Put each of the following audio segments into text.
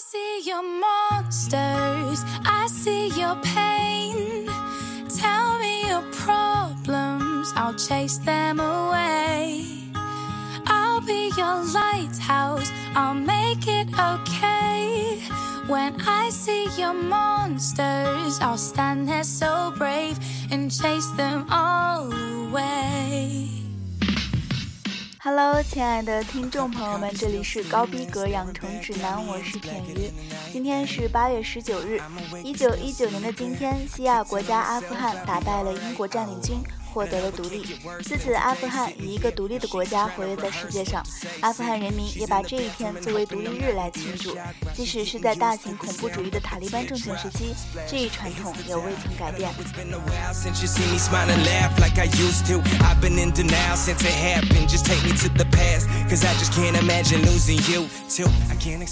see your monsters, I see your pain. Tell me your problems, I'll chase them away. I'll be your lighthouse, I'll make it okay. When I see your monsters, I'll stand there so brave and chase them all away. Hello，亲爱的听众朋友们，这里是高逼格养成指南，我是舔鱼。今天是八月十九日，一九一九年的今天，西亚国家阿富汗打败了英国占领军。获得了独立，自此阿富汗以一个独立的国家活跃在世界上。阿富汗人民也把这一天作为独立日来庆祝，即使是在大型恐怖主义的塔利班政权时期，这一传统也未曾改变。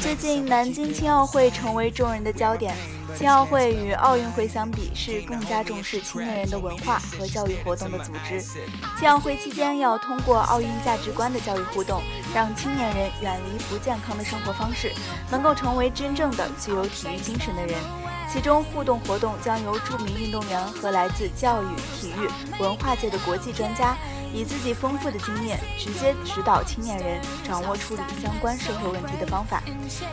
最近南京青奥会成为众人的焦点。青奥会与奥运会相比，是更加重视青年人的文化和教育活动的组织。青奥会期间，要通过奥运价值观的教育互动，让青年人远离不健康的生活方式，能够成为真正的具有体育精神的人。其中，互动活动将由著名运动员和来自教育、体育、文化界的国际专家。以自己丰富的经验，直接指导青年人掌握处理相关社会问题的方法。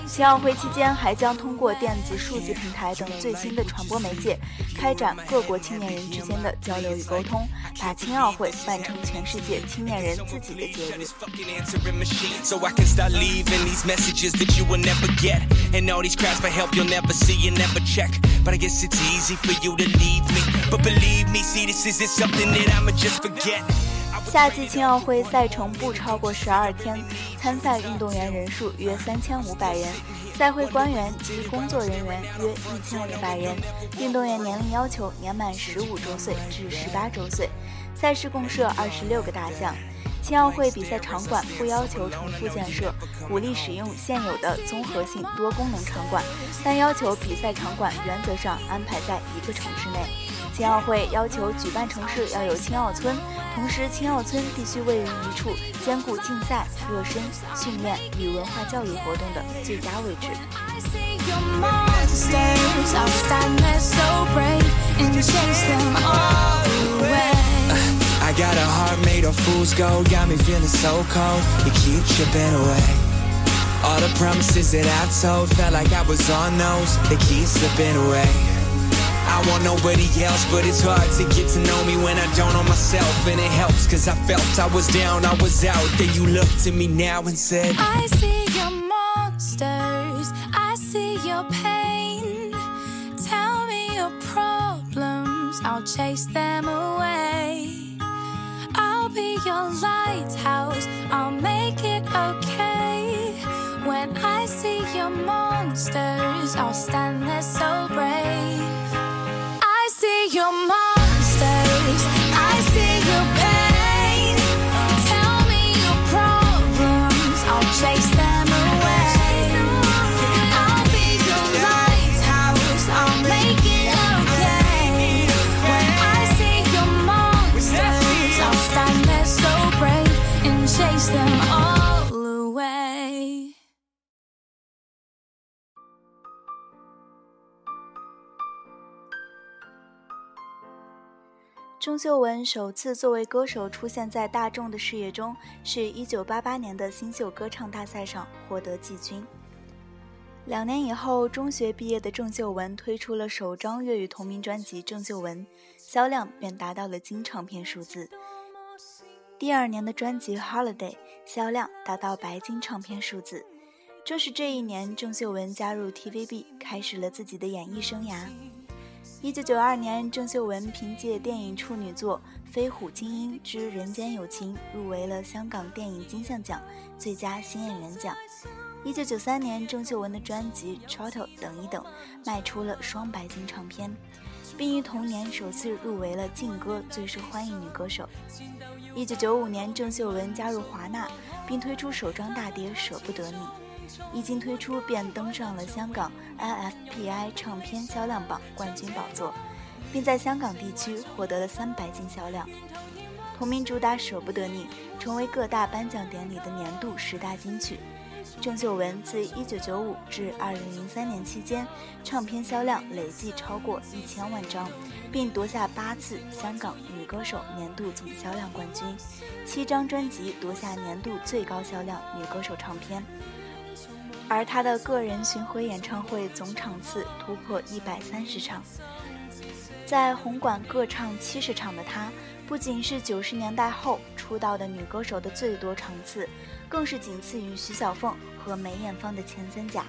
青奥会期间，还将通过电子、数字平台等最新的传播媒介，开展各国青年人之间的交流与沟通，把青奥会办成全世界青年人自己的节日。夏季青奥会赛程不超过十二天，参赛运动员人数约三千五百人，赛会官员及工作人员约一千五百人。运动员年龄要求年满十五周岁至十八周岁。赛事共设二十六个大项。青奥会比赛场馆不要求重复建设，鼓励使用现有的综合性多功能场馆，但要求比赛场馆原则上安排在一个城市内。青奥会要求举办城市要有青奥村。同时，青奥村必须位于一处兼顾竞赛、热身、训练与文化教育活动的最佳位置。I got a heart made of fool's gold, got me feeling so cold. You keep chipping away. All the promises that I told felt like I was on those, they keep slipping away. I want nobody else, but it's hard to get to know me when I don't know myself. And it helps, cause I felt I was down, I was out. Then you looked at me now and said, I see your monsters, I see your pain. Tell me your problems, I'll chase them away. Your lighthouse, I'll make it okay. When I see your monsters, I'll stand there so brave I see your monsters. I 郑秀文首次作为歌手出现在大众的视野中，是一九八八年的新秀歌唱大赛上获得季军。两年以后，中学毕业的郑秀文推出了首张粤语同名专辑《郑秀文》，销量便达到了金唱片数字。第二年的专辑《Holiday》销量达到白金唱片数字。正是这一年，郑秀文加入 TVB，开始了自己的演艺生涯。一九九二年，郑秀文凭借电影处女作《飞虎精英之人间有情》入围了香港电影金像奖最佳新演员奖。一九九三年，郑秀文的专辑《Trottle》等一等卖出了双白金唱片，并于同年首次入围了劲歌最受欢迎女歌手。一九九五年，郑秀文加入华纳，并推出首张大碟《舍不得你》。一经推出，便登上了香港 IFPI 唱片销量榜冠军宝座，并在香港地区获得了三百金销量。同名主打《舍不得你》成为各大颁奖典礼的年度十大金曲。郑秀文自1995至2003年期间，唱片销量累计超过一千万张，并夺下八次香港女歌手年度总销量冠军，七张专辑夺下年度最高销量女歌手唱片。而她的个人巡回演唱会总场次突破一百三十场，在红馆各唱七十场的她，不仅是九十年代后出道的女歌手的最多场次，更是仅次于徐小凤和梅艳芳的前三甲。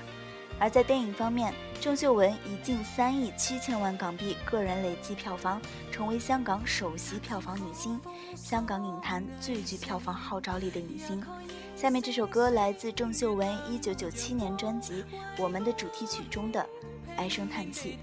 而在电影方面，郑秀文以近三亿七千万港币个人累计票房，成为香港首席票房女星，香港影坛最具票房号召力的女星。下面这首歌来自郑秀文一九九七年专辑《我们的主题曲》中的《唉声叹气》。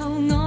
候我。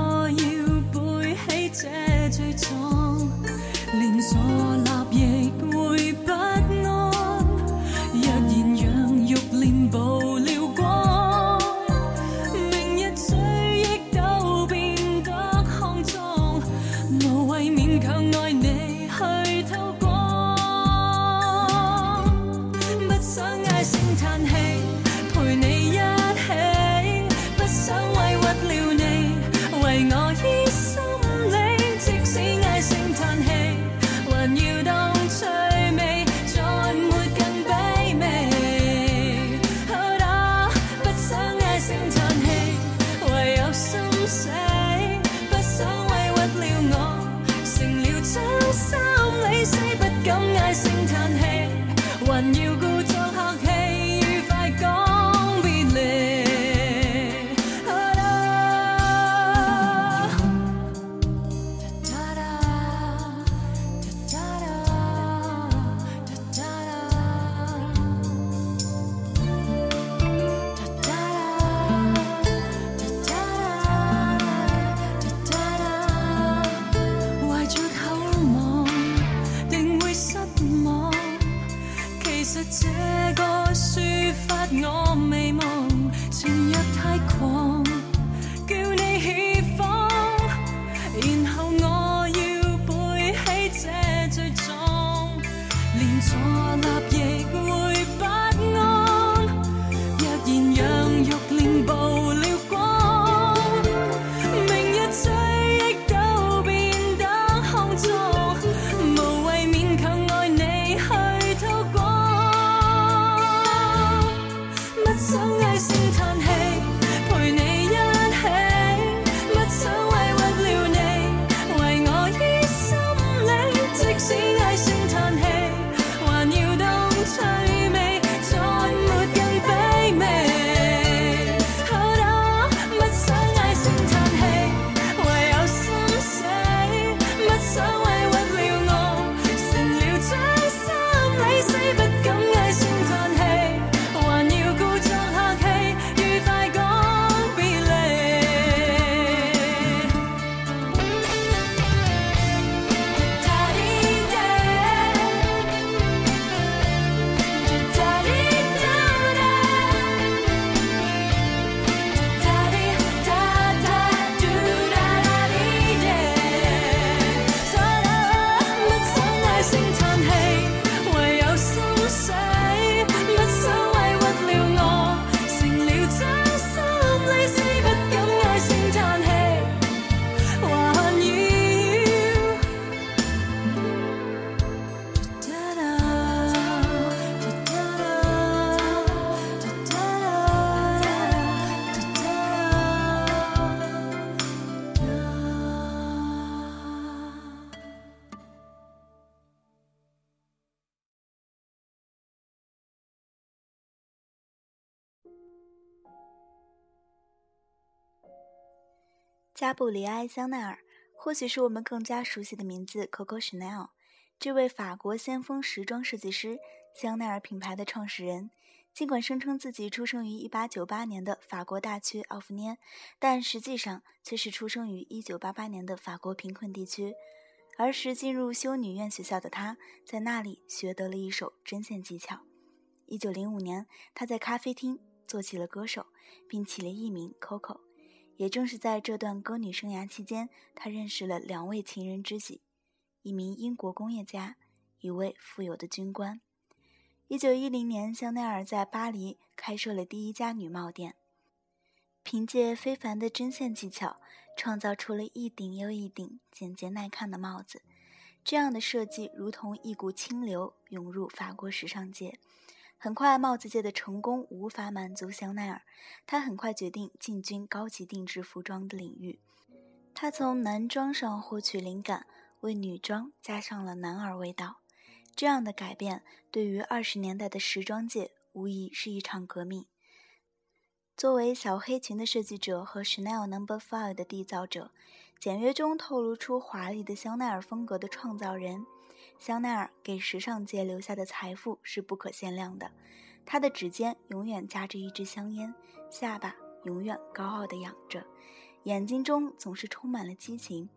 加布里埃·香奈儿，或许是我们更加熟悉的名字 Coco Chanel。这位法国先锋时装设计师，香奈儿品牌的创始人，尽管声称自己出生于1898年的法国大区奥夫涅，但实际上却是出生于1988年的法国贫困地区。儿时进入修女院学校的他，在那里学得了一手针线技巧。1905年，他在咖啡厅做起了歌手，并起了艺名 Coco。也正是在这段歌女生涯期间，她认识了两位情人知己：一名英国工业家，一位富有的军官。一九一零年，香奈儿在巴黎开设了第一家女帽店，凭借非凡的针线技巧，创造出了一顶又一顶简洁耐看的帽子。这样的设计如同一股清流涌入法国时尚界。很快，帽子界的成功无法满足香奈儿，他很快决定进军高级定制服装的领域。他从男装上获取灵感，为女装加上了男儿味道。这样的改变对于二十年代的时装界无疑是一场革命。作为小黑裙的设计者和 Chanel Number Five 的缔造者，简约中透露出华丽的香奈儿风格的创造人。香奈儿给时尚界留下的财富是不可限量的。她的指尖永远夹着一支香烟，下巴永远高傲地仰着，眼睛中总是充满了激情。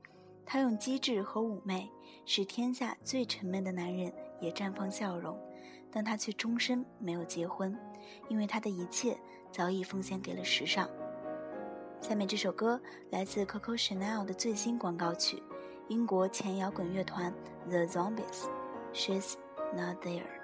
她用机智和妩媚，使天下最沉闷的男人也绽放笑容。但她却终身没有结婚，因为她的一切早已奉献给了时尚。下面这首歌来自 Coco Chanel 的最新广告曲。英国前摇滚乐团 The Zombies，She's Not There。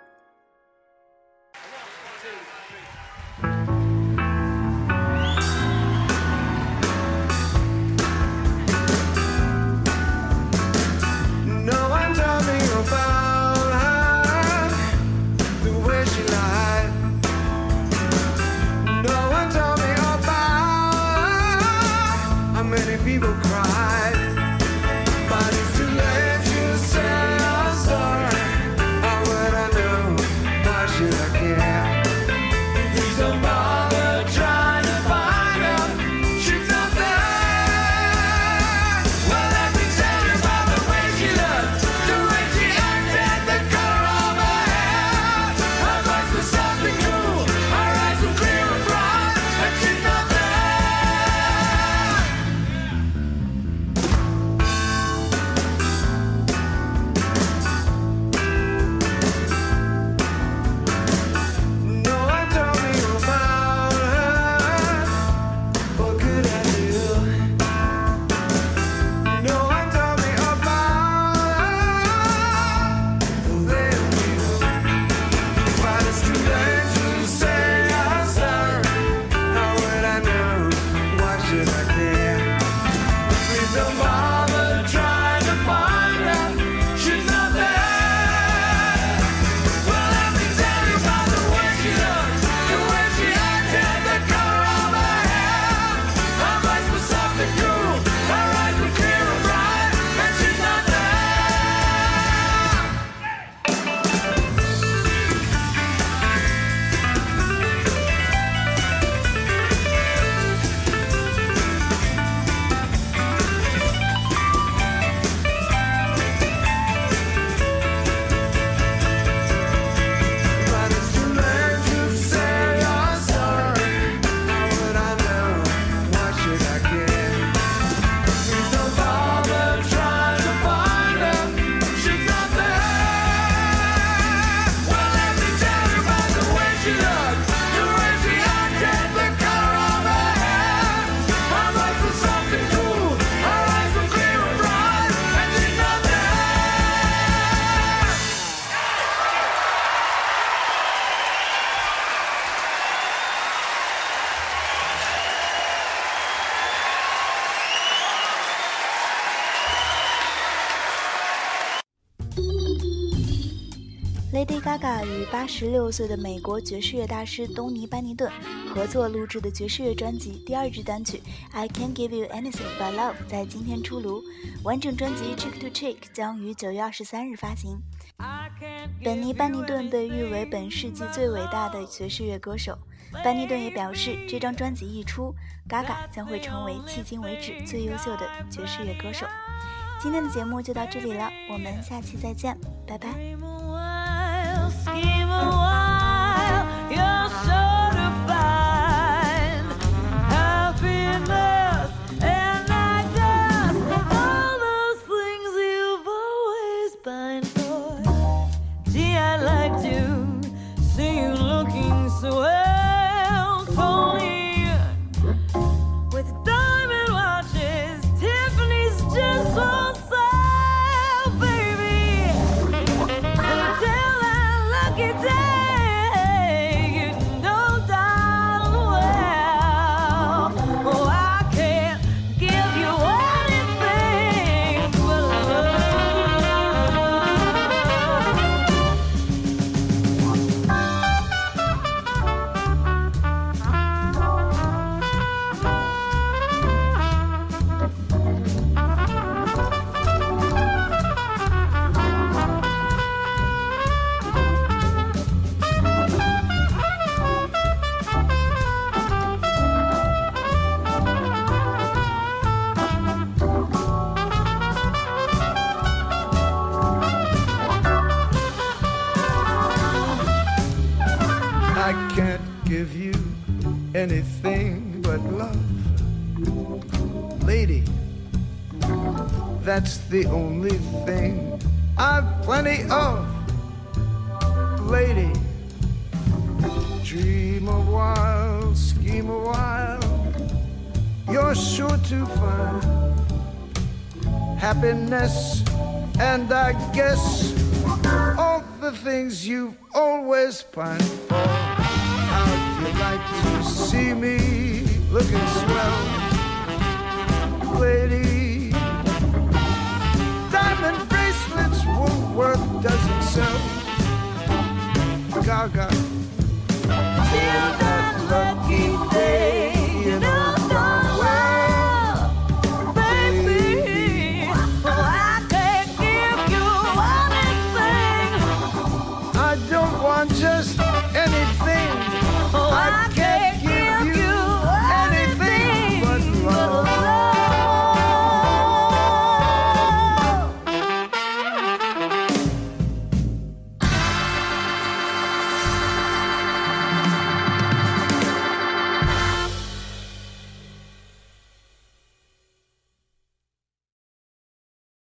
Gaga 与八十六岁的美国爵士乐大师东尼·班尼顿合作录制的爵士乐专辑第二支单曲《I Can't Give You Anything But Love》在今天出炉，完整专辑《Cheek to Cheek》将于九月二十三日发行。本尼·班尼顿被誉为本世纪最伟大的爵士乐歌手，班尼顿也表示，这张专辑一出，Gaga 将会成为迄今为止最优秀的爵士乐歌手。今天的节目就到这里了，我们下期再见，拜拜。The only thing I've plenty of. Lady, dream a while, scheme a while, you're sure to find happiness and I guess all the things you've always pined for. How'd you like to see me looking swell? worth doesn't sell. Gaga.